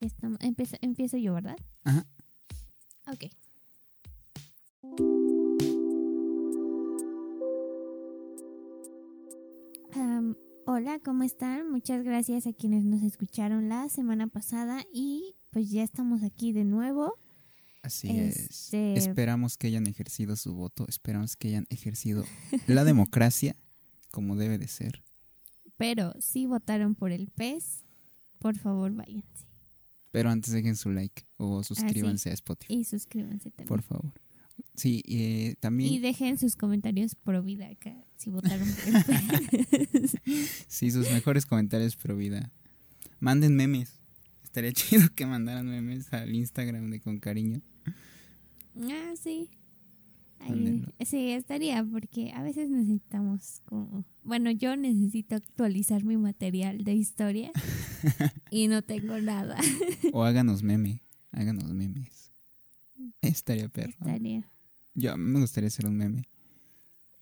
Estamos- empiezo, empiezo yo, ¿verdad? Ajá. Ok. Hola, ¿cómo están? Muchas gracias a quienes nos escucharon la semana pasada y pues ya estamos aquí de nuevo. Así Este- es. Esperamos que hayan ejercido su voto, esperamos que hayan ejercido la democracia como debe de ser. Pero si votaron por el PES, por favor váyanse. Pero antes dejen su like o suscríbanse a Spotify, Y suscríbanse también. por favor. Sí, eh, también, Y dejen sus comentarios pro vida acá, si votaron por sí, sus mejores comentarios pro vida. Manden memes. Estaría chido que mandaran memes al Instagram de Con Cariño. Ah, sí. Ahí- sí, estaría, porque a veces necesitamos como... Bueno, yo necesito actualizar mi material de historia y no tengo nada. O háganos meme, háganos memes. Estaría perro. Estaría. Yo me gustaría hacer un meme.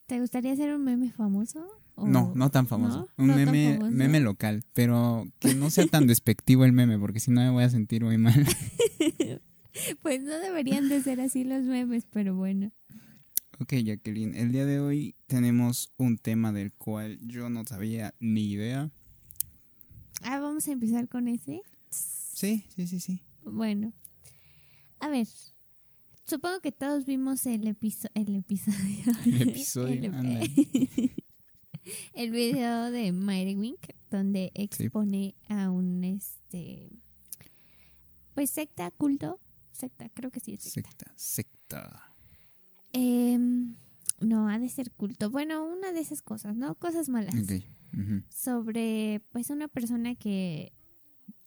¿Te gustaría ser un meme famoso? O- No, no tan famoso. ¿No? Un ¿No tan meme, famoso? meme local, pero que no sea tan despectivo el meme, porque si no me voy a sentir muy mal. Pues no deberían de ser así los memes, pero bueno. Ok, Jacqueline, el día de hoy tenemos un tema del cual yo no sabía ni idea. Ah, vamos a empezar con ese. Sí, sí, sí, sí. Bueno, a ver. Supongo que todos vimos el, episo el episodio. El episodio, El el video de Mighty Wink, donde expone a un este. Pues secta, culto. Secta, creo que sí es secta. Secta, secta. Em, no, ha de ser culto. Bueno, una de esas cosas, ¿no? Cosas malas. Sobre, pues, una persona que.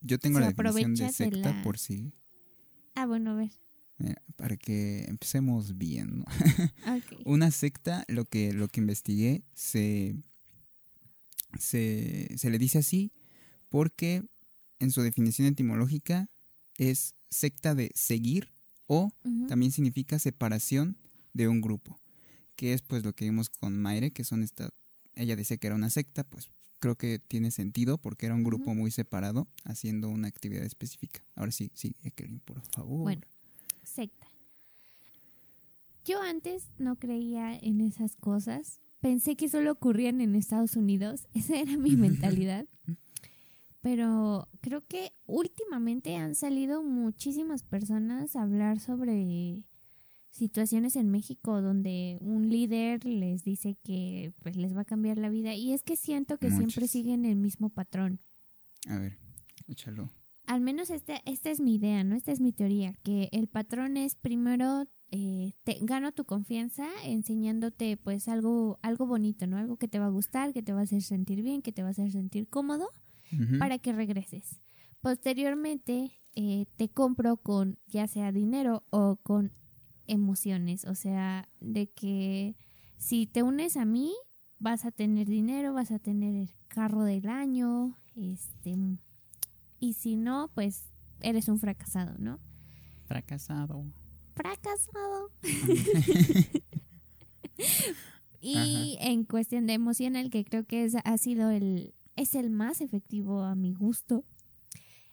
Yo tengo la definición de secta la- por si, Ah, bueno, a ver. mira, para que empecemos bien, ¿no? Una secta, lo que, lo que investigué, se, se, se le dice así porque en su definición etimológica es secta de seguir o también significa separación de un grupo, que es pues lo que vimos con Maire, que son esta, ella decía que era una secta, pues creo que tiene sentido porque era un grupo muy separado haciendo una actividad específica. Ahora sí, sí, Ekelin, por favor. Bueno, secta. Yo antes no creía en esas cosas. Pensé que solo ocurrían en Estados Unidos. Esa era mi mentalidad. Pero creo que últimamente han salido muchísimas personas a hablar sobre situaciones en México donde un líder les dice que pues les va a cambiar la vida y es que siento que siempre siguen el mismo patrón. A ver, échalo. Al menos esta, esta es mi idea, ¿no? Esta es mi teoría, que el patrón es primero eh, te gano tu confianza enseñándote pues algo, algo bonito, ¿no? Algo que te va a gustar, que te va a hacer sentir bien, que te va a hacer sentir cómodo para que regreses. Posteriormente eh, te compro con ya sea dinero o con emociones, o sea, de que si te unes a mí vas a tener dinero, vas a tener el carro del año, este, y si no, pues eres un fracasado, ¿no? Fracasado. Fracasado. y en cuestión de emocional, que creo que es, ha sido el, es el más efectivo a mi gusto,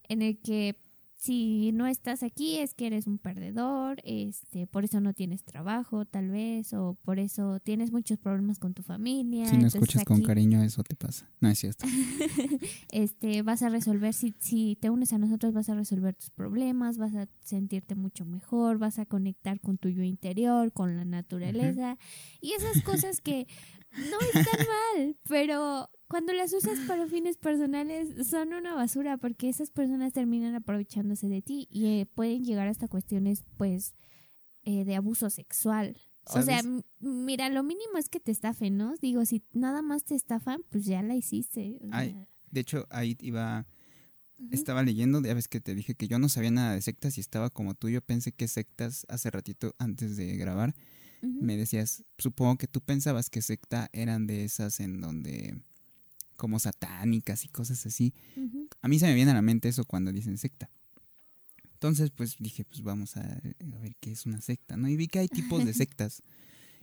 en el que si no estás aquí es que eres un perdedor, este, por eso no tienes trabajo, tal vez, o por eso tienes muchos problemas con tu familia. Si no escuchas con cariño, eso te pasa. No es cierto. este, vas a resolver, si, si te unes a nosotros, vas a resolver tus problemas, vas a sentirte mucho mejor, vas a conectar con tu yo interior, con la naturaleza, y esas cosas que no están mal, pero cuando las usas para fines personales son una basura porque esas personas terminan aprovechándose de ti y eh, pueden llegar hasta cuestiones pues eh, de abuso sexual. O sea, mira, lo mínimo es que te estafen, ¿no? Digo, si nada más te estafan, pues ya la hiciste. de hecho, ahí iba, estaba leyendo, ya ves que te dije que yo no sabía nada de sectas y estaba como tú, yo pensé que sectas hace ratito antes de grabar, me decías, supongo que tú pensabas que secta eran de esas en donde como satánicas y cosas así. A mí se me viene a la mente eso cuando dicen secta. Entonces, pues dije, pues vamos a, ver qué es una secta, ¿no? Y vi que hay tipos de sectas.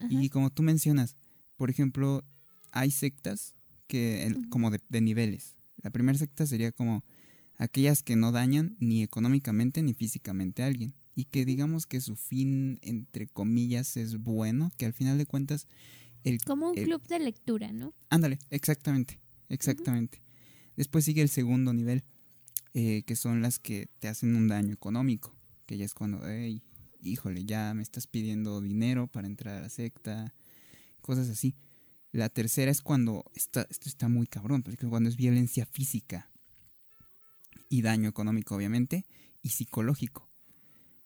y como tú mencionas, por ejemplo, hay sectas que como de, de, niveles. La primera secta sería como aquellas que no dañan ni económicamente ni físicamente a alguien. Y que digamos que su fin, entre comillas, es bueno, que al final de cuentas... El, como un club de lectura, ¿no? Ándale, exactamente. Exactamente. Después sigue el segundo nivel, eh, que son las que te hacen un daño económico, que ya es cuando, hey, híjole, ya me estás pidiendo dinero para entrar a la secta, cosas así. La tercera es cuando, está, esto está muy cabrón, porque cuando es violencia física y daño económico, obviamente, y psicológico,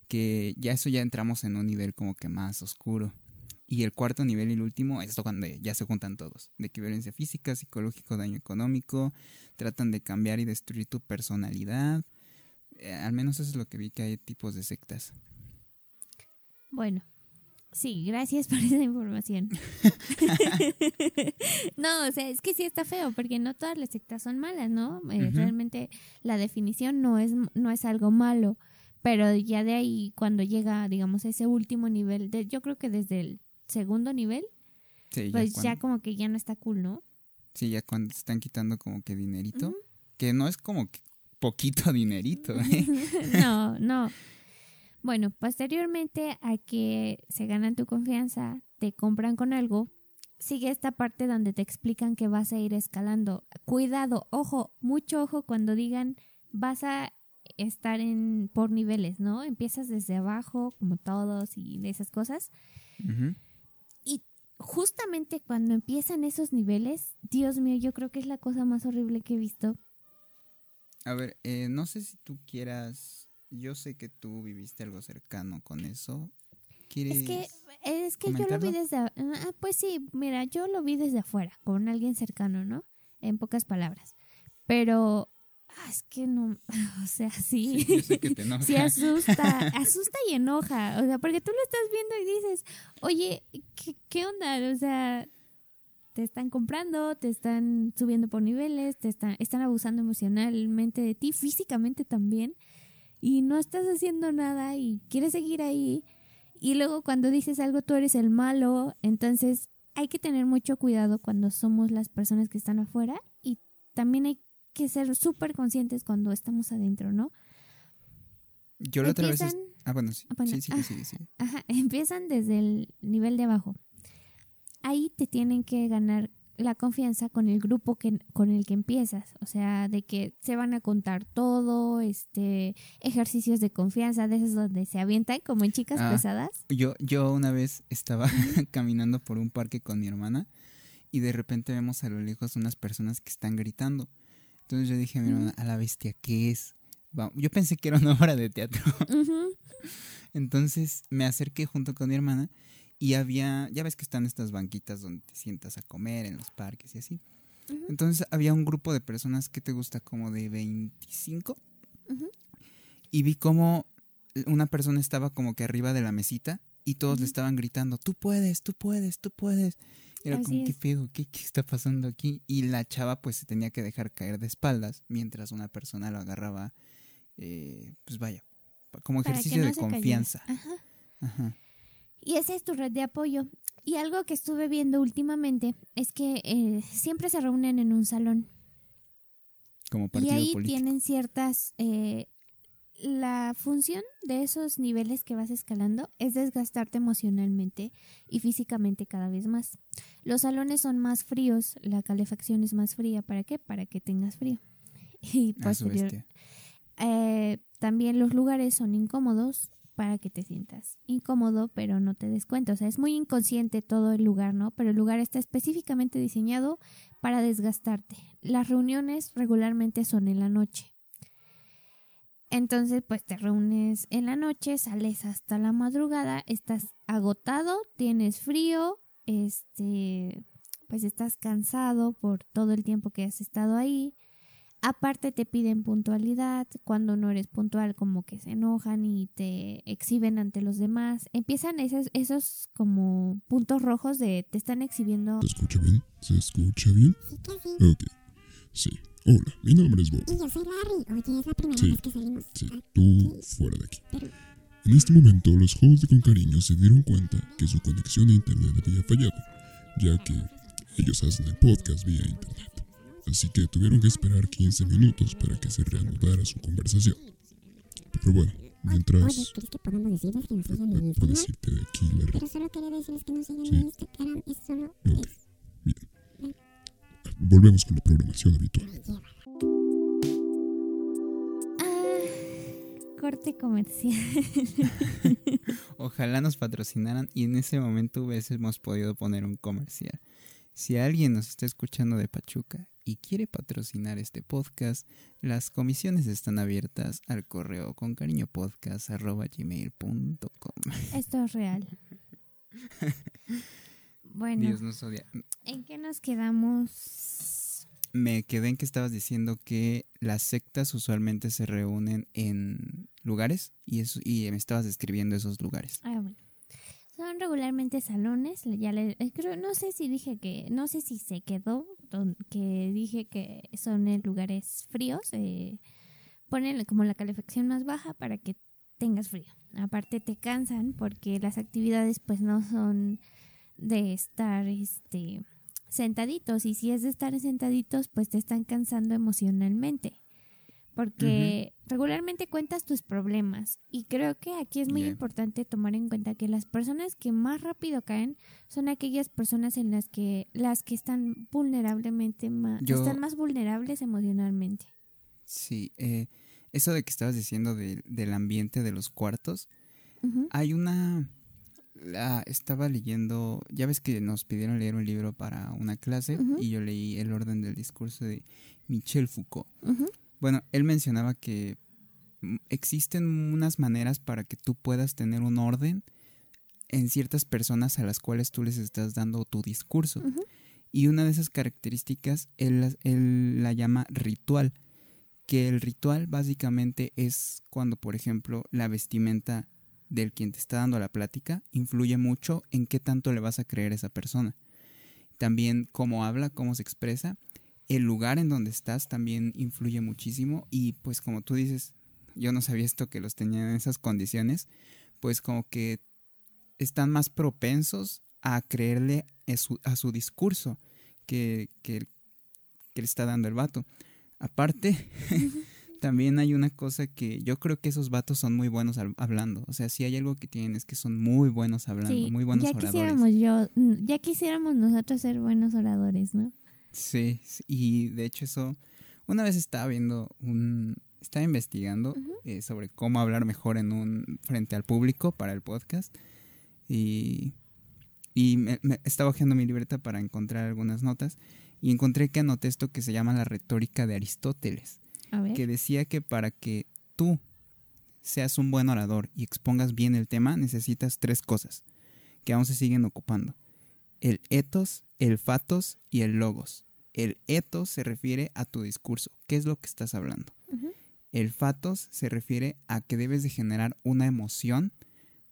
que ya eso ya entramos en un nivel como que más oscuro. Y el cuarto nivel y el último, esto cuando ya se juntan todos, de que violencia física, psicológico, daño económico, tratan de cambiar y destruir tu personalidad. Eh, al menos eso es lo que vi que hay tipos de sectas. Bueno, sí, gracias por esa información. no, o sea, es que sí está feo, porque no todas las sectas son malas, ¿no? Eh, realmente la definición no es, no es algo malo, pero ya de ahí cuando llega, digamos, ese último nivel, de, yo creo que desde el segundo nivel, pues ya, como que ya no está cool, ¿no? Sí, ya cuando se están quitando como que dinerito, que no es como que poquito dinerito. ¿eh? no, no. Bueno, posteriormente a que se ganan tu confianza, te compran con algo, sigue esta parte donde te explican que vas a ir escalando. Cuidado, ojo, mucho ojo cuando digan vas a estar en por niveles, ¿no? Empiezas desde abajo, como todos y esas cosas justamente cuando empiezan esos niveles, Dios mío, yo creo que es la cosa más horrible que he visto. A ver, eh, no sé si tú quieras, yo sé que tú viviste algo cercano con eso. ¿Quieres es que, es que yo lo vi desde, ah, pues sí, mira, yo lo vi desde afuera, con alguien cercano, ¿no? En pocas palabras. Pero Ah, es que no, o sea, sí. Sí, asusta, asusta y enoja. O sea, porque tú lo estás viendo y dices, oye, ¿qué, qué onda? O sea, te están comprando, te están subiendo por niveles, te están, están abusando emocionalmente de ti, físicamente también, y no estás haciendo nada y quieres seguir ahí. Y luego cuando dices algo, tú eres el malo. Entonces, hay que tener mucho cuidado cuando somos las personas que están afuera y también hay que ser súper conscientes cuando estamos adentro, ¿no? Yo la otra vez... Ah, bueno, sí. Ah, sí, sí, sí, sí, Ajá, empiezan desde el nivel de abajo. Ahí te tienen que ganar la confianza con el grupo que, con el que empiezas, o sea, de que se van a contar todo, este, ejercicios de confianza, de esos donde se avientan como en chicas ah, pesadas. Yo, yo una vez estaba caminando por un parque con mi hermana y de repente vemos a lo lejos unas personas que están gritando. Entonces yo dije a mi hermana, a la bestia, ¿qué es? Yo pensé que era una obra de teatro. Entonces me acerqué junto con mi hermana y había, ya ves que están estas banquitas donde te sientas a comer en los parques y así. Entonces había un grupo de personas que te gusta como de 25. Y vi como una persona estaba como que arriba de la mesita y todos le estaban gritando, tú puedes, tú puedes, tú puedes. Era como, ¿qué pedo? ¿Qué, está pasando aquí? Y la chava pues se tenía que dejar caer de espaldas mientras una persona lo agarraba, eh, pues vaya, como ejercicio de confianza. Ajá. Y esa es tu red de apoyo. Y algo que estuve viendo últimamente es que eh, siempre se reúnen en un salón. Como partido y ahí tienen ciertas... Eh, la función de esos niveles que vas escalando es desgastarte emocionalmente y físicamente cada vez más. Los salones son más fríos, la calefacción es más fría. ¿Para qué? Para que tengas frío. Y A su posterior, eh, también los lugares son incómodos para que te sientas incómodo, pero no te des cuenta. O sea, es muy inconsciente todo el lugar, ¿no? Pero el lugar está específicamente diseñado para desgastarte. Las reuniones regularmente son en la noche. Entonces, pues te reúnes en la noche, sales hasta la madrugada, estás agotado, tienes frío, este, pues estás cansado por todo el tiempo que has estado ahí. Aparte te piden puntualidad, cuando no eres puntual como que se enojan y te exhiben ante los demás. Empiezan esos, esos como puntos rojos de te están exhibiendo. ¿Se escucha bien? ¿Se escucha bien? Ok. Sí. Hola, mi nombre es Bob. Y yo soy Larry. Oye, es la primera Sí. vez que salimos. Sí, Ah, tú fuera de aquí. Pero, En este momento, los hosts de Con Cariño se dieron cuenta que su conexión a internet había fallado, ya que ellos hacen el podcast vía internet. Así que tuvieron que esperar 15 minutos para que se reanudara su conversación. Pero bueno, oye, mientras... ¿crees que podemos decirles que nos sigan en Puedes Instagram? irte de aquí, Larry. Pero solo quería decirles que nos sigan Sí. en Instagram. Es solo... Ok, bien. Volvemos con la programación habitual. Ah, corte comercial. Ojalá nos patrocinaran y en ese momento hubiésemos podido poner un comercial. Si alguien nos está escuchando de Pachuca y quiere patrocinar este podcast, las comisiones están abiertas al correo con cariño podcast Esto es real. Bueno, Dios nos odia. ¿en qué nos quedamos? Me quedé en que estabas diciendo que las sectas usualmente se reúnen en lugares y, eso, y me estabas describiendo esos lugares. Ah, bueno. Son regularmente salones, ya le, eh, creo, no sé si dije que, no sé si se quedó, que dije que son en lugares fríos, eh, ponen como la calefacción más baja para que tengas frío. Aparte te cansan porque las actividades pues no son de estar este sentaditos y si es de estar sentaditos pues te están cansando emocionalmente porque regularmente cuentas tus problemas y creo que aquí es muy importante tomar en cuenta que las personas que más rápido caen son aquellas personas en las que las que están vulnerablemente más Yo- están más vulnerables emocionalmente. Sí, eh, eso de que estabas diciendo de- del ambiente de los cuartos, hay una... La, estaba leyendo, ya ves que nos pidieron leer un libro para una clase y yo leí El orden del discurso de Michel Foucault. Bueno, él mencionaba que mm, existen unas maneras para que tú puedas tener un orden en ciertas personas a las cuales tú les estás dando tu discurso. Y una de esas características él, él la llama ritual, que el ritual básicamente es cuando, por ejemplo, la vestimenta del quien te está dando la plática influye mucho en qué tanto le vas a creer a esa persona. También cómo habla, cómo se expresa, el lugar en donde estás también influye muchísimo y pues como tú dices, yo no sabía esto que los tenían en esas condiciones, pues como que están más propensos a creerle a su, a su discurso que, que, que le está dando el vato. Aparte, también hay una cosa que yo creo que esos vatos son muy buenos hab- hablando. O sea, si hay algo que tienen es que son muy buenos hablando, Sí, muy buenos ya oradores. quisiéramos yo, ya quisiéramos nosotros ser buenos oradores, ¿no? Sí, y de hecho eso, una vez estaba viendo un, estaba investigando eh, sobre cómo hablar mejor en un, frente al público para el podcast y, y me, me- estaba hojeando mi libreta para encontrar algunas notas y encontré que anoté esto que se llama la retórica de Aristóteles. Que decía que para que tú seas un buen orador y expongas bien el tema necesitas tres cosas que aún se siguen ocupando el ethos, el fatos y el logos. El ethos se refiere a tu discurso, qué es lo que estás hablando. El fatos se refiere a que debes de generar una emoción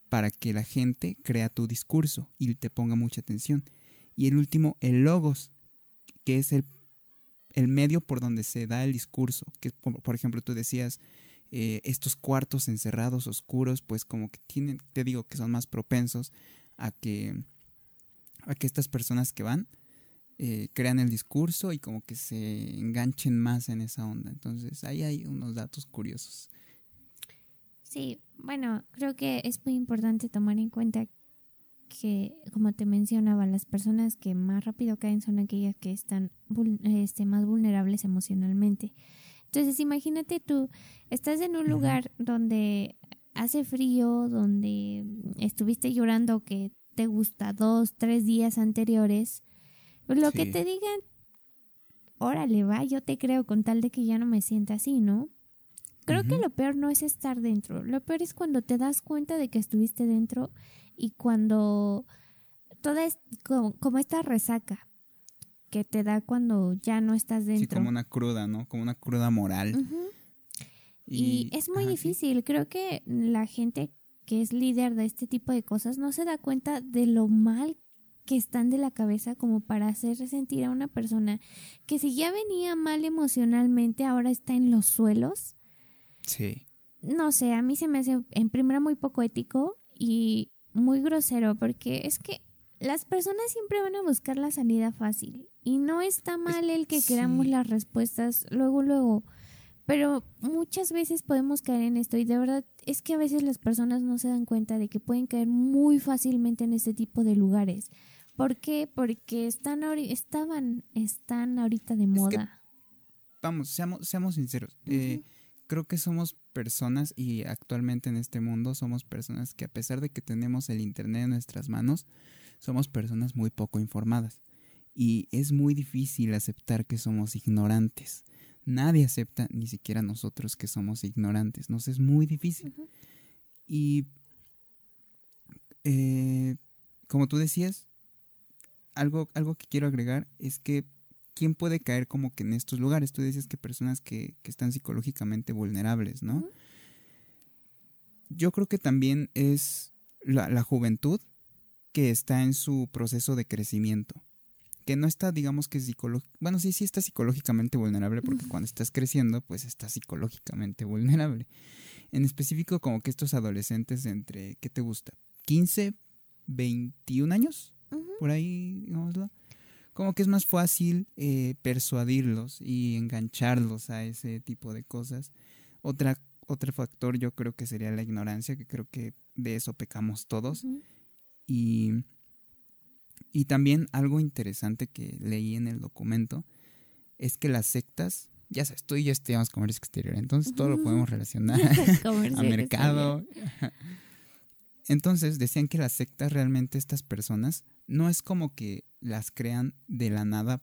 para que la gente crea tu discurso y te ponga mucha atención. Y el último, el logos, que es el, el medio por donde se da el discurso. Que por, ejemplo tú decías, eh, estos cuartos encerrados, oscuros, pues como que tienen, te digo que son más propensos a que a que estas personas que van eh, crean el discurso y como que se enganchen más en esa onda. Entonces ahí hay unos datos curiosos. Sí, bueno, creo que es muy importante tomar en cuenta que, como te mencionaba, las personas que más rápido caen son aquellas que están este, más vulnerables emocionalmente. Entonces, imagínate tú, estás en un lugar donde hace frío, donde estuviste llorando que te gusta dos, tres días anteriores, pues lo que te digan, órale, va, yo te creo con tal de que ya no me sienta así, ¿no? Creo que lo peor no es estar dentro, lo peor es cuando te das cuenta de que estuviste dentro y cuando toda es como, como esta resaca que te da cuando ya no estás dentro. Sí, como una cruda, ¿no? Como una cruda moral. Y, es muy ajá, sí. difícil. Creo que la gente que es líder de este tipo de cosas no se da cuenta de lo mal que están de la cabeza como para hacer sentir a una persona que si ya venía mal emocionalmente ahora está en los suelos. Sí. No sé, a mí se me hace en primera muy poco ético y muy grosero porque es que las personas siempre van a buscar la salida fácil y no está mal el que sí. queramos las respuestas luego, luego. Pero muchas veces podemos caer en esto y de verdad es que a veces las personas no se dan cuenta de que pueden caer muy fácilmente en este tipo de lugares. ¿Por qué? Porque están estaban, están ahorita de que- moda. Vamos, seamos, seamos sinceros. Eh, creo que somos personas y actualmente en este mundo somos personas que a pesar de que tenemos el Internet en nuestras manos, somos personas muy poco informadas. Y es muy difícil aceptar que somos ignorantes. Nadie acepta, ni siquiera nosotros, que somos ignorantes. Nos es muy difícil. Y eh, como tú decías, algo, algo que quiero agregar es que ¿quién puede caer como que en estos lugares? Tú decías que personas que, que están psicológicamente vulnerables, ¿no? Yo creo que también es la, la juventud que está en su proceso de crecimiento. Que no está, digamos que psicológicamente... Bueno, sí, sí está psicológicamente vulnerable porque cuando estás creciendo, pues estás psicológicamente vulnerable. En específico, como que estos adolescentes entre, ¿qué te gusta? ¿15, 21 años? Por ahí, digámoslo. Como que es más fácil eh, persuadirlos y engancharlos a ese tipo de cosas. Otra, otro factor yo creo que sería la ignorancia, que creo que de eso pecamos todos. Y, y también algo interesante que leí en el documento es que las sectas, ya sabes, tú y yo estudiamos comercio exterior, entonces todo lo podemos relacionar a exterior. mercado. Entonces decían que las sectas realmente estas personas no es como que las crean de la nada,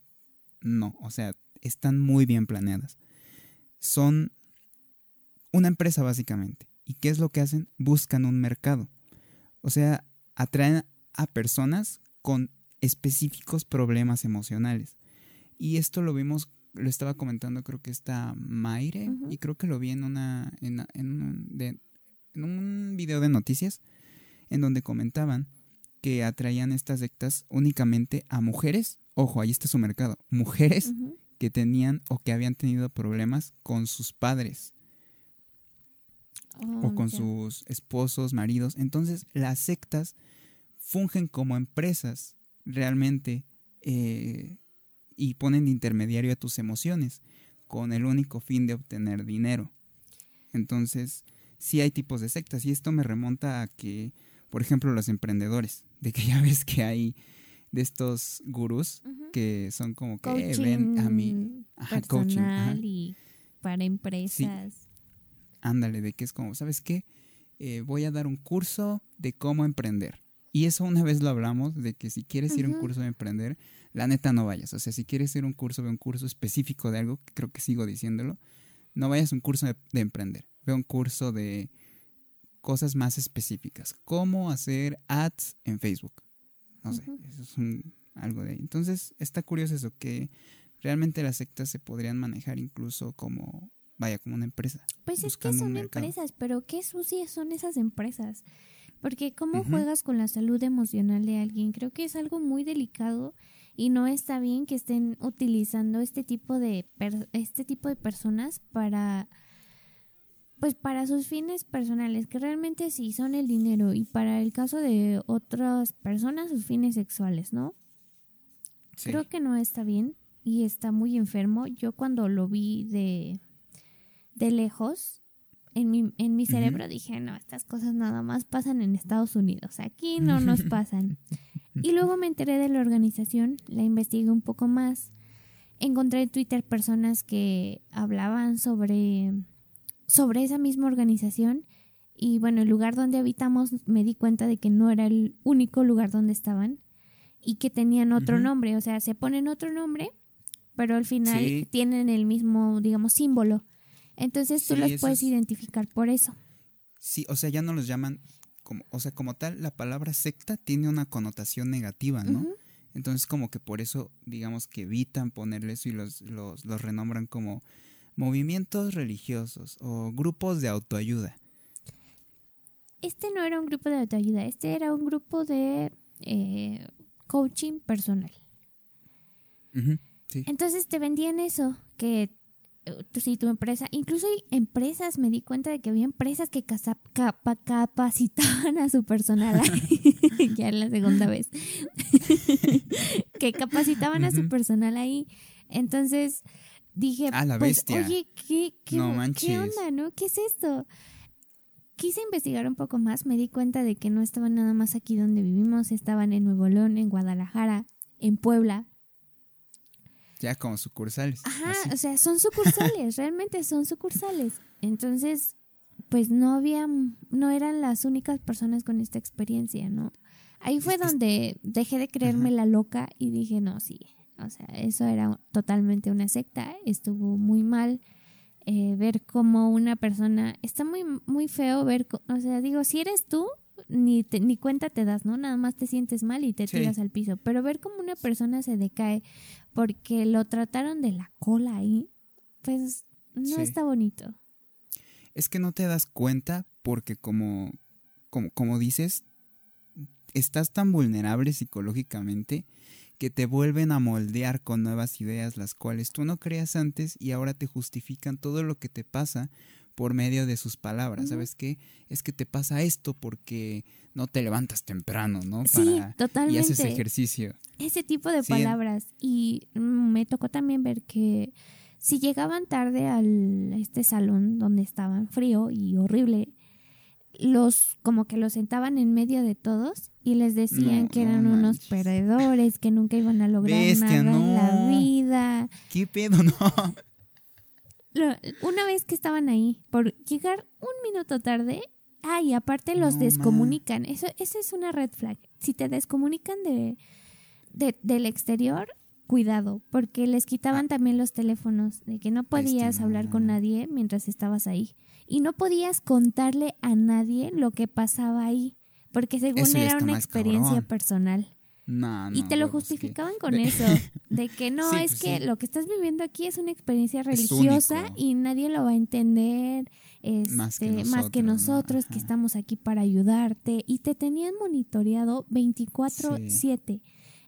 no, o sea, están muy bien planeadas. Son una empresa básicamente. ¿Y qué es lo que hacen? Buscan un mercado. O sea, atraen a personas con específicos problemas emocionales. Y esto lo vimos, lo estaba comentando creo que está Maire, y creo que lo vi en una, en, en un, de- en un video de noticias, en donde comentaban que atraían estas sectas únicamente a mujeres, ojo, ahí está su mercado, mujeres que tenían o que habían tenido problemas con sus padres. Oh, o con sus esposos, maridos. Entonces, las sectas fungen como empresas realmente eh, y ponen de intermediario a tus emociones con el único fin de obtener dinero. Entonces, sí hay tipos de sectas y esto me remonta a que, por ejemplo, los emprendedores, de que ya ves que hay de estos gurús que son como que eh, coaching ven a mí, ajá, coaching, personal ajá. y para empresas. Ándale, de que es como, ¿sabes qué? Eh, voy a dar un curso de cómo emprender. Y eso una vez lo hablamos, de que si quieres ir a un curso de emprender, la neta no vayas. O sea, si quieres ir a un curso, ve un curso específico de algo, que creo que sigo diciéndolo, no vayas a un curso de, de emprender. Ve un curso de cosas más específicas. Cómo hacer ads en Facebook. No sé, eso es un- algo de ahí. Entonces, está curioso eso, que realmente las sectas se podrían manejar incluso como, vaya, como una empresa. Pues es que son empresas, pero qué sucias son esas empresas. Porque cómo juegas con la salud emocional de alguien, creo que es algo muy delicado y no está bien que estén utilizando este tipo de per- este tipo de personas para pues para sus fines personales, que realmente sí son el dinero y para el caso de otras personas sus fines sexuales, ¿no? Sí. Creo que no está bien y está muy enfermo. Yo cuando lo vi de, de lejos, en mi, en mi cerebro dije, no, estas cosas nada más pasan en Estados Unidos, aquí no nos pasan. y luego me enteré de la organización, la investigué un poco más, encontré en Twitter personas que hablaban sobre, sobre esa misma organización y bueno, el lugar donde habitamos me di cuenta de que no era el único lugar donde estaban y que tenían otro nombre, o sea, se ponen otro nombre, pero al final Sí. tienen el mismo, digamos, símbolo. Entonces tú Sí, los puedes es- identificar por eso. Sí, o sea, ya no los llaman como, o sea, como tal, la palabra secta tiene una connotación negativa, ¿no? Entonces, como que por eso, digamos que evitan ponerle eso y los, los, los renombran como movimientos religiosos o grupos de autoayuda. Este no era un grupo de autoayuda, este era un grupo de eh, coaching personal. Sí. Entonces te vendían eso, que eh, si tu empresa, incluso hay empresas, me di cuenta de que había empresas que capacitaban a su personal, ahí, ya es la segunda vez, que capacitaban a su personal ahí. Entonces dije, Ah, la pues, bestia. oye, ¿qué, qué, No qué onda, no? ¿Qué es esto? Quise investigar un poco más, me di cuenta de que no estaban nada más aquí donde vivimos, estaban en Nuevo León, en Guadalajara, en Puebla, Ya como sucursales. Ajá, así. o sea, son sucursales, realmente son sucursales. Entonces, pues no había, no eran las únicas personas con esta experiencia, ¿no? Ahí fue donde dejé de creerme la loca y dije, no, sí, o sea, eso era totalmente una secta, estuvo muy mal eh, ver cómo una persona, está muy, muy feo ver, o sea, digo, si eres tú, ni, te- ni cuenta te das, ¿no? Nada más te sientes mal y te Sí. tiras al piso, pero ver cómo una persona se decae porque lo trataron de la cola ahí, pues no Sí. está bonito. Es que no te das cuenta porque como, como, como dices, estás tan vulnerable psicológicamente que te vuelven a moldear con nuevas ideas las cuales tú no creías antes y ahora te justifican todo lo que te pasa por medio de sus palabras. ¿Sabes qué? Es que te pasa esto porque no te levantas temprano, ¿no? Sí, y haces totalmente. ejercicio. Ese tipo de Sí. palabras. Y me tocó también ver que si llegaban tarde al a este salón donde estaban frío y horrible, los como que los sentaban en medio de todos y les decían No, que eran no unos perdedores, que nunca iban a lograr Bestia, nada en la vida. ¿Qué pedo? No. Lo- una vez que estaban ahí, por llegar un minuto tarde, ah, y aparte los descomunican. Eso, eso es una red flag. Si te descomunican de, de- del exterior, cuidado, porque les quitaban también los teléfonos, de que no podías hablar con nadie mientras estabas ahí. Y no podías contarle a nadie lo que pasaba ahí, porque según Eso era una experiencia cabrón. personal. No, Y te lo justificaban con de- eso, de que no, Sí, es pues que sí. lo que estás viviendo aquí es una experiencia religiosa y nadie lo va a entender este, Más que más que nosotros, ¿no? nosotros que estamos aquí para ayudarte y te tenían monitoreado 24/7.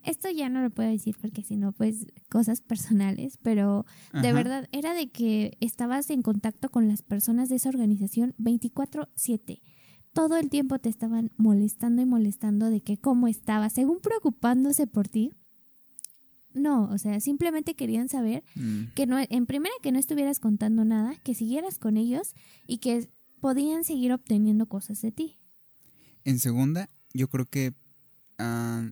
Esto ya no lo puedo decir porque si no, pues cosas personales, pero de verdad era de que estabas en contacto con las personas de esa organización 24/7 todo el tiempo te estaban molestando y molestando de que cómo estabas, según preocupándose por ti. No, o sea, simplemente querían saber Mm. que no, en primera que no estuvieras contando nada, que siguieras con ellos y que podían seguir obteniendo cosas de ti. En segunda, yo creo que ah,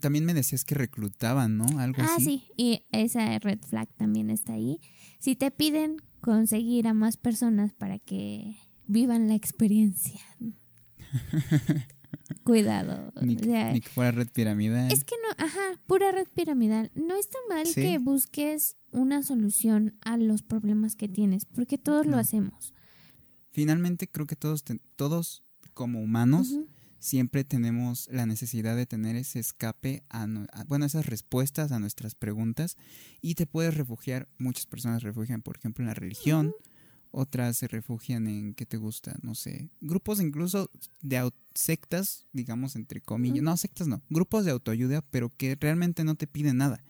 también me decías que reclutaban, ¿no? Algo Ah, así. sí, y esa red flag también está ahí. Si te piden conseguir a más personas para que vivan la experiencia. Cuidado. Ni, o sea, ni que fuera red piramidal. Es que no, ajá, pura red piramidal. No está mal Sí. que busques una solución a los problemas que tienes, porque todos lo hacemos. Finalmente creo que todos, te- todos como humanos siempre tenemos la necesidad de tener ese escape a- bueno, esas respuestas a nuestras preguntas y te puedes refugiar, muchas personas refugian, por ejemplo, en la religión, otras se refugian en, ¿qué te gusta? No sé, grupos incluso de sectas, digamos, entre comillas, no, sectas no, grupos de autoayuda, pero que realmente no te piden nada.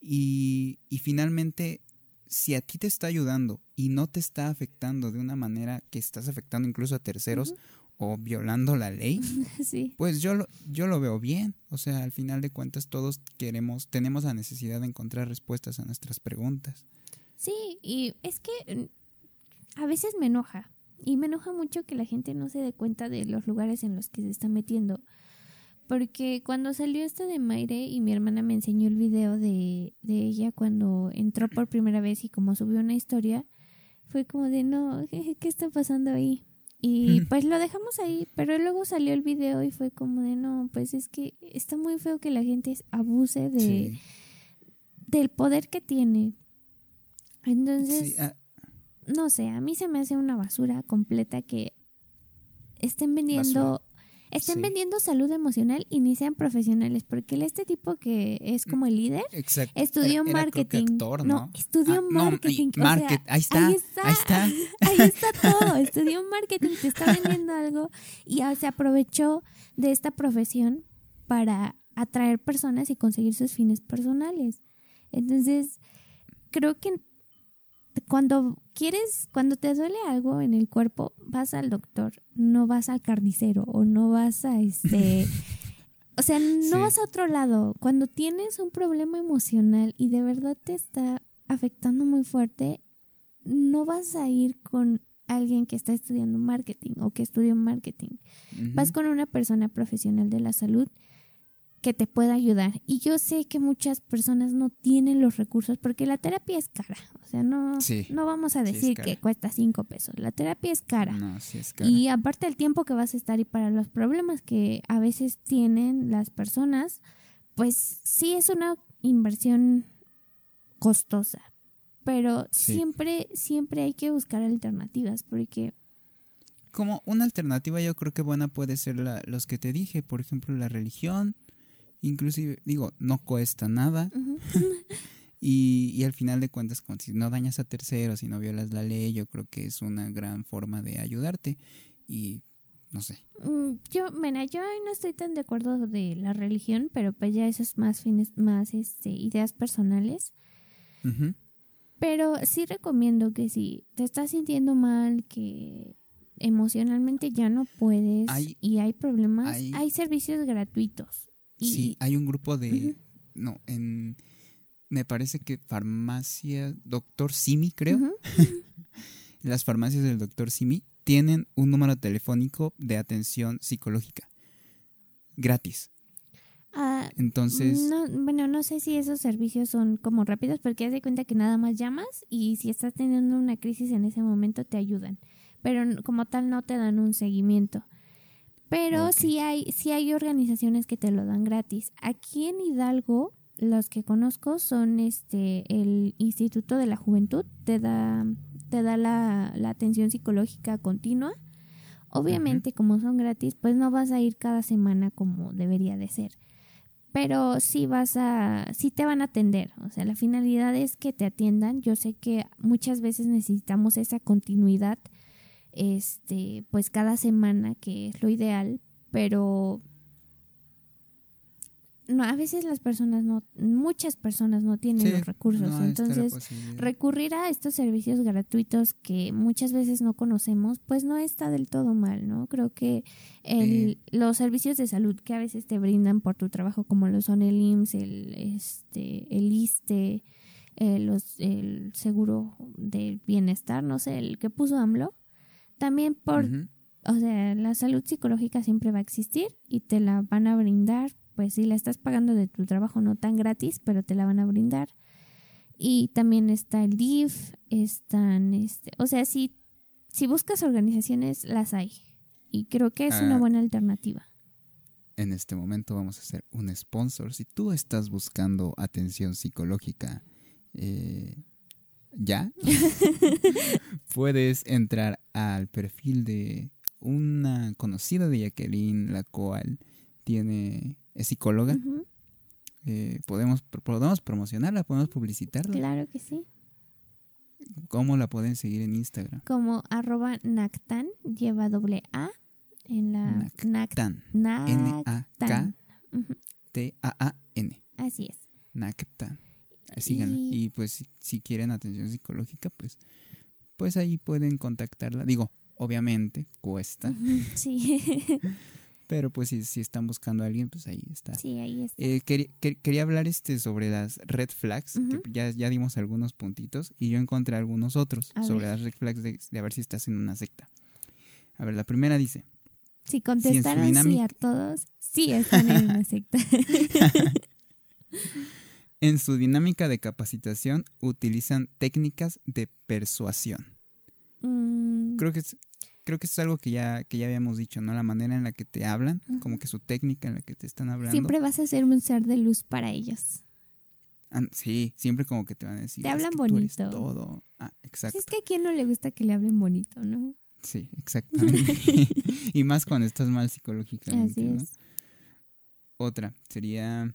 Y, y finalmente, si a ti te está ayudando y no te está afectando de una manera que estás afectando incluso a terceros o violando la ley, Sí. pues yo lo, yo lo veo bien. O sea, al final de cuentas todos queremos, tenemos la necesidad de encontrar respuestas a nuestras preguntas. Sí, y es que mm, a veces me enoja. Y me enoja mucho que la gente no se dé cuenta de los lugares en los que se está metiendo. Porque cuando salió esto de Mayre y mi hermana me enseñó el video de, de ella cuando entró por primera vez y como subió una historia, fue como de no, ¿qué, qué está pasando ahí? Y pues lo dejamos ahí, pero luego salió el video y fue como de no, pues es que está muy feo que la gente abuse de, Sí. del poder que tiene. Entonces, Sí, ah, no sé, a mí se me hace una basura completa que estén vendiendo, estén Sí. vendiendo salud emocional y ni sean profesionales, porque este tipo que es como el líder exacto. estudió Era- era marketing. actor, no, ¿no? estudió Ah, marketing. sea, ahí está, Ahí está. ahí está. ahí está todo. Estudió marketing, te está vendiendo algo y se aprovechó de esta profesión para atraer personas y conseguir sus fines personales. Entonces, creo que cuando quieres, cuando te duele algo en el cuerpo, vas al doctor, no vas al carnicero o no vas a este... O sea, no Sí. vas a otro lado. Cuando tienes un problema emocional y de verdad te está afectando muy fuerte, no vas a ir con alguien que está estudiando marketing o que estudió marketing. Vas con una persona profesional de la salud que te pueda ayudar. Y yo sé que muchas personas no tienen los recursos porque la terapia es cara. O sea, no, Sí, no vamos a decir que cuesta cinco pesos. La terapia es cara. No, sí es cara. Y aparte el tiempo que vas a estar y para los problemas que a veces tienen las personas, pues sí es una inversión costosa. Pero siempre, siempre hay que buscar alternativas porque Como una alternativa yo creo que buena puede ser la- los que te dije, por ejemplo, la religión, inclusive, digo, no cuesta nada y, y al final de cuentas, como si no dañas a terceros, si no violas la ley, yo creo que es una gran forma de ayudarte y no sé. mm, yo, mira, yo no estoy tan de acuerdo de la religión, pero pues ya eso es más fines, más este, ideas personales. Pero sí recomiendo que si te estás sintiendo mal, que emocionalmente ya no puedes Hay- y hay problemas, hay- hay, servicios gratuitos. Y, Sí, hay un grupo de, no, en, me parece que farmacia, doctor Simi, creo. Las farmacias del doctor Simi tienen un número telefónico de atención psicológica. Gratis. Ah, Entonces, no, bueno, no sé si esos servicios son como rápidos porque haz de cuenta que nada más llamas y si estás teniendo una crisis en ese momento te ayudan, pero como tal no te dan un seguimiento. Pero Ok. sí hay sí hay organizaciones que te lo dan gratis. Aquí en Hidalgo los que conozco son este el Instituto de la Juventud te da te da la, la atención psicológica continua. Obviamente, como son gratis, pues no vas a ir cada semana como debería de ser pero sí vas a, sí te van a atender. O sea, la finalidad es que te atiendan. Yo sé que muchas veces necesitamos esa continuidad, este, pues cada semana, que es lo ideal, pero no, a veces las personas no, muchas personas no tienen sí, los recursos. no Entonces, recurrir a estos servicios gratuitos que muchas veces no conocemos, pues no está del todo mal, ¿no? Creo que el- los servicios de salud que a veces te brindan por tu trabajo, como lo son el IMSS, el, este, el ISTE, eh, los, el seguro del bienestar, no sé, el que puso AMLO, también por o sea, la salud psicológica siempre va a existir y te la van a brindar, pues si la estás pagando de tu trabajo no tan gratis, pero te la van a brindar. Y también está el DIF, están, este, o sea, si, si buscas organizaciones, las hay. Y creo que es una Ah. buena alternativa. En este momento vamos a hacer un sponsor. Si tú estás buscando atención psicológica, eh, ya puedes entrar al perfil de una conocida de Jacqueline, la cual tiene es psicóloga. Eh, podemos podemos promocionarla, podemos publicitarla. claro que sí. ¿Cómo la pueden seguir en Instagram? Como arroba Nactan, lleva doble A en la Nactan. Nac- N A K Nactan. Ujú, T A A N. Así es. Nactan. Síganla. Y- Y pues si, si quieren atención psicológica, pues, pues ahí pueden contactarla. Digo, obviamente cuesta, Sí. Pero pues si, si están buscando a alguien, pues ahí está. Sí, ahí está. Eh, quer- quería hablar este sobre las red flags, que ya, ya dimos algunos puntitos y yo encontré algunos otros A sobre ver. las red flags de, de a ver si estás en una secta. A ver, la primera dice, si contestaron sí a todos, sí están en una secta. en su dinámica de capacitación utilizan técnicas de persuasión. Mm, Creo que es, creo que es algo que ya, que ya habíamos dicho, ¿no? La manera en la que te hablan, como que su técnica en la que te están hablando. siempre vas a ser un ser de luz para ellos. Ah, sí, siempre como que te van a decir. Te "Es hablan que tú eres bonito". todo. Ah, Si exacto. es que a quién no le gusta que le hablen bonito, ¿no? Sí, exactamente. y más cuando estás mal psicológicamente. Así ¿no? es. Otra sería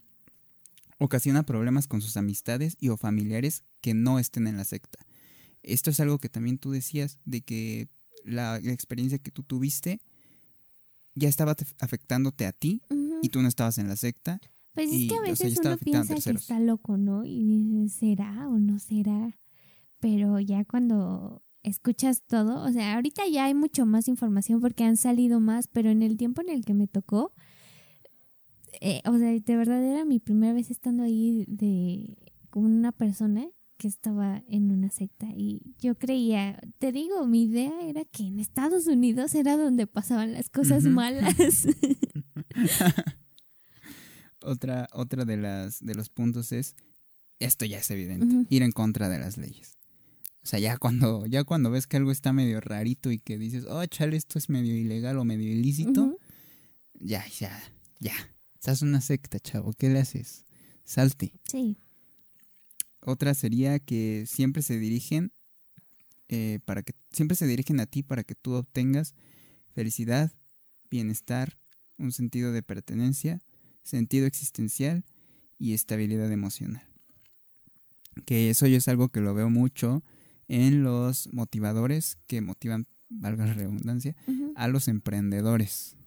ocasiona problemas con sus amistades y o familiares que no estén en la secta. Esto es algo que también tú decías de que la, la experiencia que tú tuviste ya estaba te- afectándote a ti y tú no estabas en la secta. Pues y, es que a o sea, ya veces uno piensa que está loco, ¿no? Y dices, ¿será o no será? Pero ya cuando escuchas todo, o sea, ahorita ya hay mucho más información porque han salido más, pero en el tiempo en el que me tocó, eh, o sea, de verdad era mi primera vez estando ahí de con una persona que estaba en una secta y yo creía, te digo, mi idea era que en Estados Unidos era donde pasaban las cosas malas. Otra, otra de las de los puntos es esto ya es evidente, ir en contra de las leyes. O sea, ya cuando, ya cuando ves que algo está medio rarito y que dices, oh, chale, esto es medio ilegal o medio ilícito, ya, ya, ya. Estás una secta, chavo, ¿qué le haces? Salte. Sí. Otra sería que siempre se dirigen eh, para que siempre se dirigen a ti para que tú obtengas felicidad, bienestar, un sentido de pertenencia, sentido existencial y estabilidad emocional. Que eso yo es algo que lo veo mucho en los motivadores que motivan, valga la redundancia, a los emprendedores.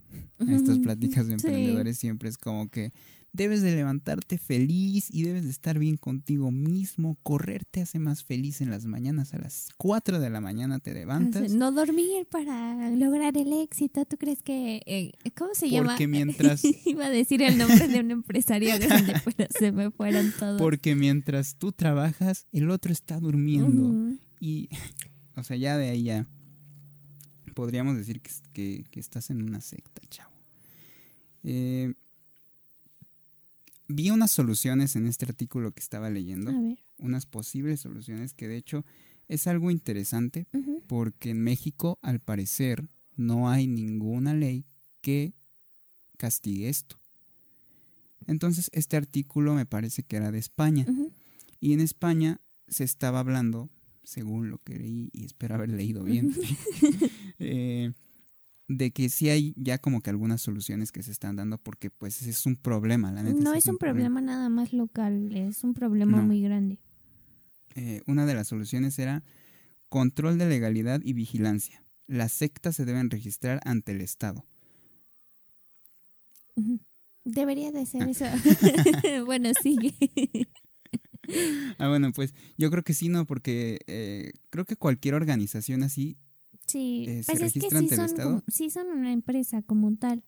Estas pláticas de Sí. emprendedores siempre es como que debes de levantarte feliz y debes de estar bien contigo mismo. Correr te hace más feliz en las mañanas. A las 4 de la mañana te levantas. No dormir para lograr el éxito. ¿Tú crees que... eh, ¿Cómo se llama? Porque mientras- Iba a decir el nombre de un empresario grande, pero se me fueron todos. Porque mientras tú trabajas, el otro está durmiendo. Y, o sea, ya de ahí ya podríamos decir que, que- que estás en una secta, chavo. Eh, vi unas soluciones en este artículo que estaba leyendo. A ver. unas posibles soluciones que de hecho es algo interesante porque en México al parecer no hay ninguna ley que castigue esto. Entonces este artículo me parece que era de España y en España se estaba hablando, según lo que leí y espero haber leído bien, eh, de que sí hay ya como que algunas soluciones que se están dando porque pues es un problema, la neta. No es un problema nada más local, es un problema No. muy grande. eh, una de las soluciones era control de legalidad y vigilancia. Las sectas se deben registrar ante el Estado. Debería de ser Ah. eso. bueno, sigue. Ah, bueno, pues yo creo que sí, no, porque eh, creo que cualquier organización así, Sí, Eh, ¿se pues es que sí son, como- sí son una empresa como tal.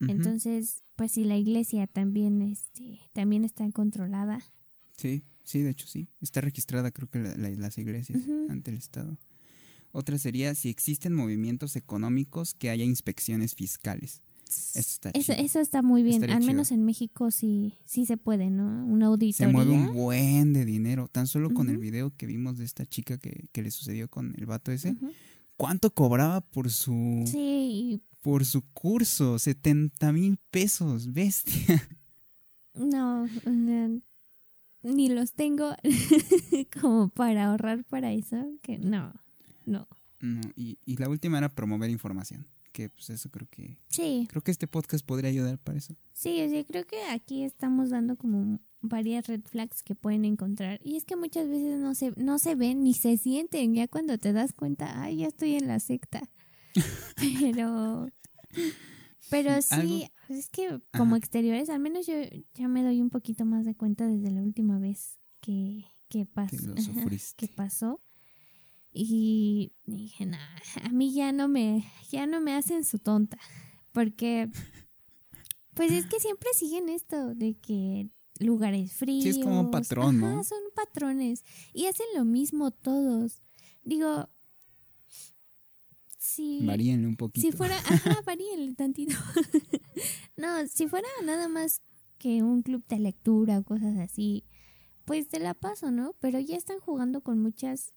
Entonces, pues si la iglesia también, este, también está controlada. sí, sí, de hecho sí, está registrada creo que la- la- las iglesias ante el Estado. Otra sería si existen movimientos económicos que haya inspecciones fiscales. Está Eso, está muy bien. Estaría Al chido. menos en México sí, sí se puede, ¿no? Una Se auditoría. mueve un buen de dinero, tan solo con el video que vimos de esta chica que, que le sucedió con el vato ese. ¿Cuánto cobraba por su Sí, por su curso? 70 mil pesos, bestia. no, no, ni los tengo como para ahorrar para eso, que no, no. No, y, y la última era promover información. Que pues eso creo que. Sí, Creo que este podcast podría ayudar para eso. sí, o sea, creo que aquí estamos dando como varias red flags que pueden encontrar. Y es que muchas veces no se, no se ven ni se sienten. Ya cuando te das cuenta, ay, ya estoy en la secta. Pero, pero Sí, algo- sí, es que como Ajá. exteriores, al menos yo ya me doy un poquito más de cuenta desde la última vez que, que, pas- Que que pasó. Y dije, nah, a mí ya no me, ya no me hacen su tonta. Porque, pues es que siempre siguen esto de que lugares fríos. es como un patrón, Ajá, ¿no? son patrones. Y hacen lo mismo todos. Digo, si, Varíenle un poquito. si fuera, ajá, varíenle tantito. no, si fuera nada más que un club de lectura o cosas así, pues te la paso, ¿no? Pero ya están jugando con muchas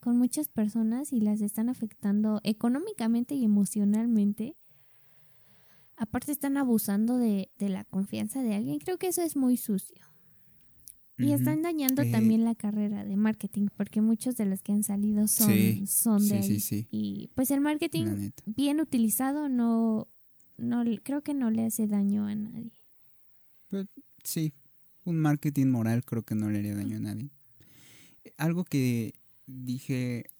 con muchas personas y las están afectando económicamente y emocionalmente. Aparte están abusando de, de la confianza de alguien. Creo que eso es muy sucio. Y están dañando Eh, también la carrera de marketing, porque muchos de los que han salido son, Sí, son de sí, ahí. sí, sí. Y pues el marketing bien utilizado no, no creo que no le hace daño a nadie. Sí, un marketing moral creo que no le haría daño a nadie. Algo que dije,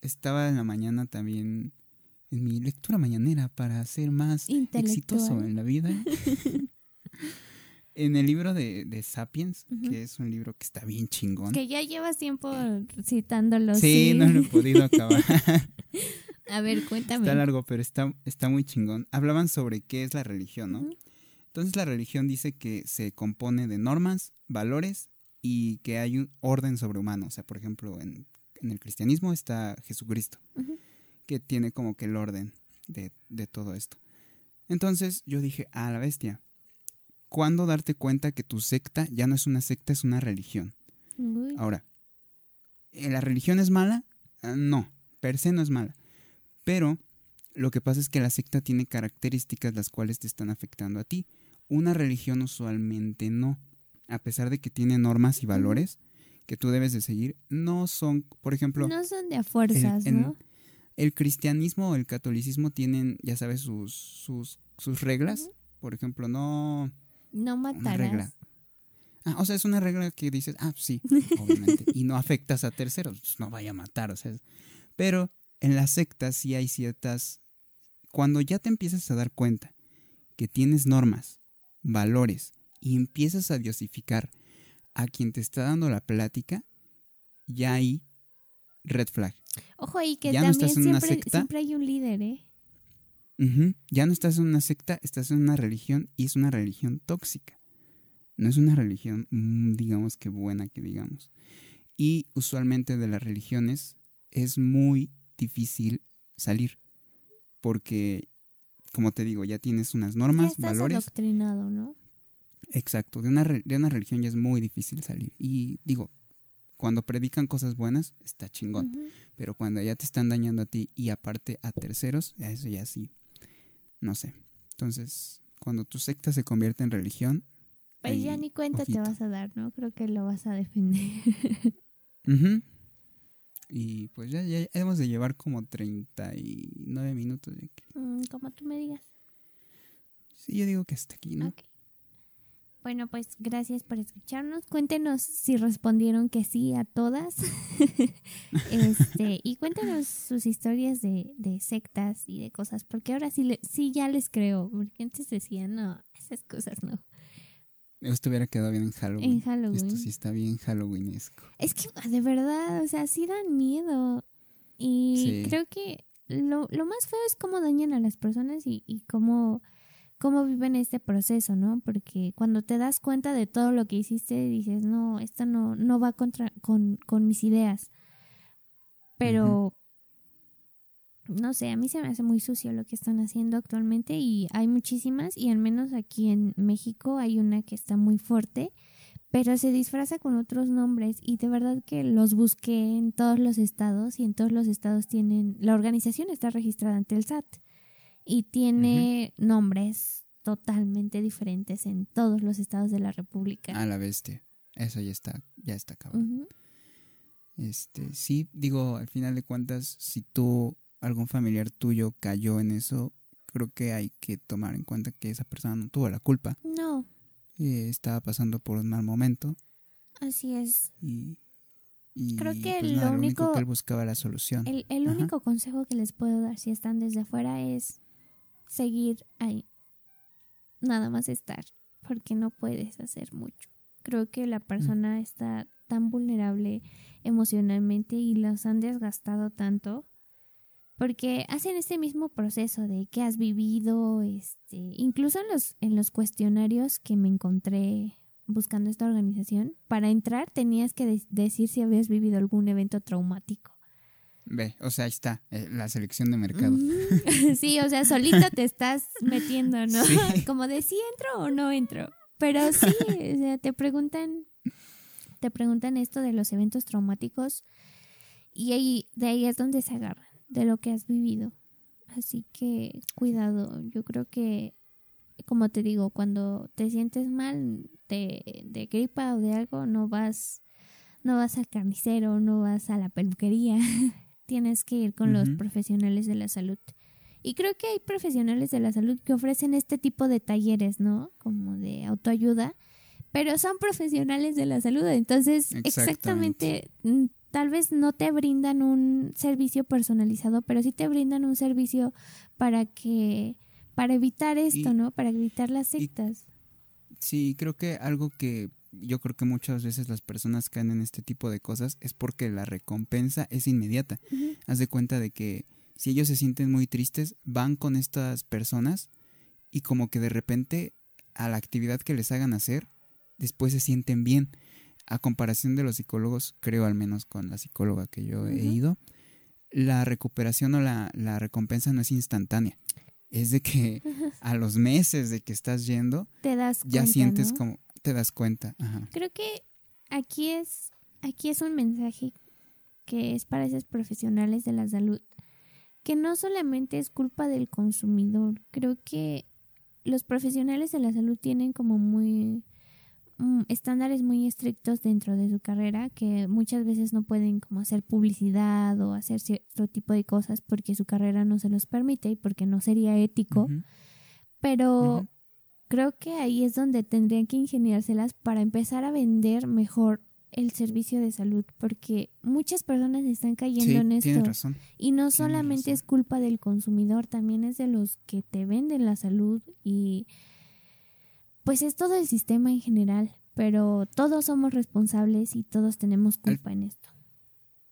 estaba en la mañana también en mi lectura mañanera para ser más exitoso en la vida. en el libro de, de Sapiens, que es un libro que está bien chingón. Que ya llevas tiempo citándolo. Sí, no lo he podido acabar. A ver, cuéntame. Está largo, pero está, está muy chingón. Hablaban sobre qué es la religión, ¿no? Entonces la religión dice que se compone de normas, valores y que hay un orden sobrehumano. O sea, por ejemplo, en, en el cristianismo está Jesucristo, que tiene como que el orden de, de todo esto. Entonces yo dije, a la bestia, ¿cuándo darte cuenta que tu secta ya no es una secta, es una religión? Uy. Ahora, ¿eh, ¿la religión es mala? Ah, No, per se no es mala. Pero lo que pasa es que la secta tiene características las cuales te están afectando a ti. Una religión usualmente no. A pesar de que tiene normas y valores que tú debes de seguir, no son, por ejemplo, no son de a fuerzas, el- ¿no? el cristianismo o el catolicismo tienen, ya sabes, sus, sus, sus reglas. Por ejemplo, no... No Una matarás. regla. Ah, o sea, es una regla que dices, ah, sí, obviamente. y no afectas a terceros, pues, no vaya a matar, o sea. Pero en las sectas sí hay ciertas. Cuando ya te empiezas a dar cuenta que tienes normas, valores y empiezas a diosificar a quien te está dando la plática, ya hay red flag. Ojo ahí que Ya no también estás en una siempre, secta. siempre hay un líder, ¿eh? Ya no estás en una secta, estás en una religión y es una religión tóxica. No es una religión, mm, digamos que buena, que digamos. Y usualmente de las religiones es muy difícil salir porque, como te digo, ya tienes unas Ya normas, estás valores. adoctrinado, ¿no? Exacto, de una, de una religión ya es muy difícil salir. Y digo, cuando predican cosas buenas, está chingón. Pero cuando ya te están dañando a ti y aparte a terceros, eso ya sí. No sé. Entonces, cuando tu secta se convierte en religión. Pues ahí, ya ni cuenta ojito. te vas a dar, ¿no? Creo que lo vas a defender. Ujú. Y pues ya, ya hemos de llevar como 39 minutos. de que- Mm, Como tú me digas. Sí, yo digo que hasta aquí, ¿no? Ok. Bueno, pues gracias por escucharnos. Cuéntenos si respondieron que sí a todas. este, y cuéntenos sus historias de, de sectas y de cosas, porque ahora sí, le- sí ya les creo, porque antes decían, no, esas cosas no. Esto hubiera quedado bien en Halloween. En Halloween. Esto sí está bien Halloweenesco. Es que de verdad, o sea, sí dan miedo. Y Sí. creo que lo, lo más feo es cómo dañan a las personas y, y cómo, cómo viven este proceso, ¿no? Porque cuando te das cuenta de todo lo que hiciste, dices, no, esto no, no va contra, con, mis ideas. Pero, no sé, a mí se me hace muy sucio lo que están haciendo actualmente y hay muchísimas y al menos aquí en México hay una que está muy fuerte pero se disfraza con otros nombres y de verdad que los busqué en todos los estados y en todos los estados tienen, la organización está registrada ante el SAT y tiene nombres totalmente diferentes en todos los estados de la República. A la bestia. Eso ya está, ya está cabrón. Ujú. Este, sí, digo, al final de cuentas, si tú, algún familiar tuyo cayó en eso, creo que hay que tomar en cuenta que esa persona no tuvo la culpa. No, eh, estaba pasando por un mal momento así es. y, y Creo que pues lo nada, lo único único- que él buscaba la solución. El, único consejo que les puedo dar si están desde afuera es seguir ahí. Nada más estar, porque no puedes hacer mucho. Creo que la persona está tan vulnerable emocionalmente y los han desgastado tanto porque hacen este mismo proceso de qué has vivido, este, incluso en los, en los cuestionarios que me encontré buscando esta organización, para entrar tenías que de- decir si habías vivido algún evento traumático. Ve, o sea, ahí está, eh, la selección de mercado. Mm, sí, o sea, solito te estás metiendo, ¿no? Sí. Como de si entro o no entro. Pero sí, o sea, te preguntan, te preguntan esto de los eventos traumáticos y ahí, de ahí es donde se agarran, de lo que has vivido. Así que cuidado, yo creo que, como te digo, cuando te sientes mal de, de gripa o de algo, no vas, no vas al carnicero, no vas a la peluquería. Tienes que ir con los profesionales de la salud. Y creo que hay profesionales de la salud que ofrecen este tipo de talleres, ¿no? Como de autoayuda, pero son profesionales de la salud. Entonces, Exactamente. exactamente, mm, tal vez no te brindan un servicio personalizado, pero sí te brindan un servicio para que, para evitar esto, Y- ¿no? Para evitar las y- sectas. Sí, creo que algo que yo creo que muchas veces las personas caen en este tipo de cosas es porque la recompensa es inmediata. Haz de cuenta de que si ellos se sienten muy tristes, van con estas personas y como que de repente a la actividad que les hagan hacer, después se sienten bien. A comparación de los psicólogos, creo al menos con la psicóloga que yo he ido, la recuperación o la, la recompensa no es instantánea. Es de que a los meses de que estás yendo, Te das ya sientes ¿no? como, te das cuenta. Ajá. Creo que aquí es, aquí es un mensaje que es para esos profesionales de la salud, que no solamente es culpa del consumidor, creo que los profesionales de la salud tienen como muy mm, estándares muy estrictos dentro de su carrera que muchas veces no pueden como hacer publicidad o hacer cierto tipo de cosas porque su carrera no se los permite y porque no sería ético pero. Creo que ahí es donde tendrían que ingeniárselas para empezar a vender mejor el servicio de salud, porque muchas personas están cayendo Sí, en esto razón. y no tienes solamente razón. es culpa del consumidor, también es de los que te venden la salud y pues es todo el sistema en general, pero todos somos responsables y todos tenemos culpa en esto.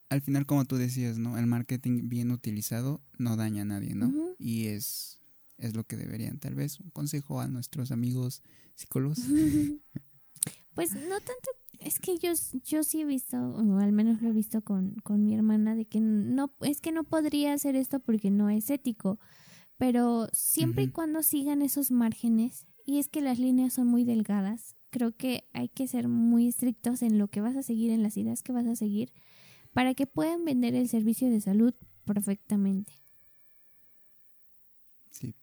Al final, como tú decías, ¿no? El marketing bien utilizado no daña a nadie, ¿no? Y es, es lo que deberían. Tal vez un consejo a nuestros amigos psicólogos. Pues no tanto, es que yo, yo sí he visto, o al menos lo he visto con, con mi hermana, de que no, es que no podría hacer esto porque no es ético, pero siempre y cuando sigan esos márgenes, y es que las líneas son muy delgadas, creo que hay que ser muy estrictos en lo que vas a seguir, en las ideas que vas a seguir, para que puedan vender el servicio de salud perfectamente. Sí.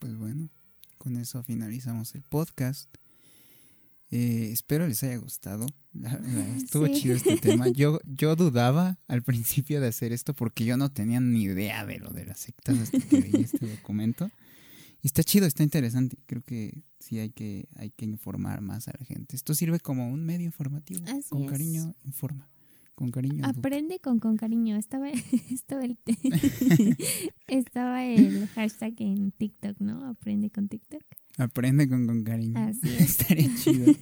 Pues bueno, con eso finalizamos el podcast. Eh, espero les haya gustado. La- la- estuvo Sí. chido este tema. Yo, yo dudaba al principio de hacer esto porque yo no tenía ni idea de lo de las sectas hasta que leí este documento. Y está chido, está interesante. Creo que sí hay que, hay que informar más a la gente. Esto sirve como un medio informativo. Así con es. cariño, informa. Con cariño. Aprende con, con cariño. Estaba, estaba, el, estaba el hashtag en TikTok, ¿no? Aprende con TikTok. Aprende con, con cariño. Así es. Estaría chido.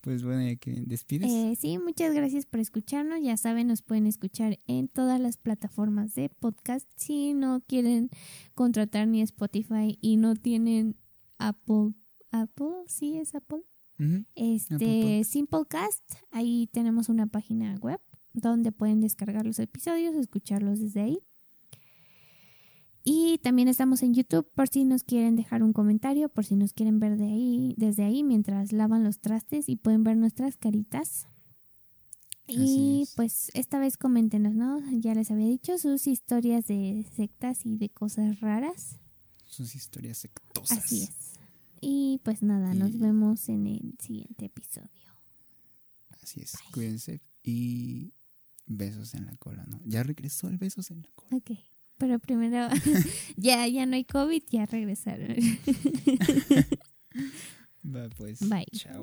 pues bueno, ya que despides. Eh, sí, muchas gracias por escucharnos. Ya saben, nos pueden escuchar en todas las plataformas de podcast. Si no quieren contratar ni Spotify y no tienen Apple, Apple, sí es Apple. Este. Simplecast, ahí tenemos una página web donde pueden descargar los episodios, escucharlos desde ahí. Y también estamos en YouTube por si nos quieren dejar un comentario, por si nos quieren ver de ahí, desde ahí mientras lavan los trastes y pueden ver nuestras caritas. Así Y es. pues esta vez coméntenos, ¿no? Ya les había dicho sus historias de sectas y de cosas raras. Sus historias sectosas. Así es. Y pues nada, nos vemos en el siguiente episodio. Así es. Cuídense. Y besos en la cola, ¿no? Ya regresó el besos en la cola. Ok. Pero primero, ya, ya no hay COVID, ya regresaron. Va, pues. Bye. Chao.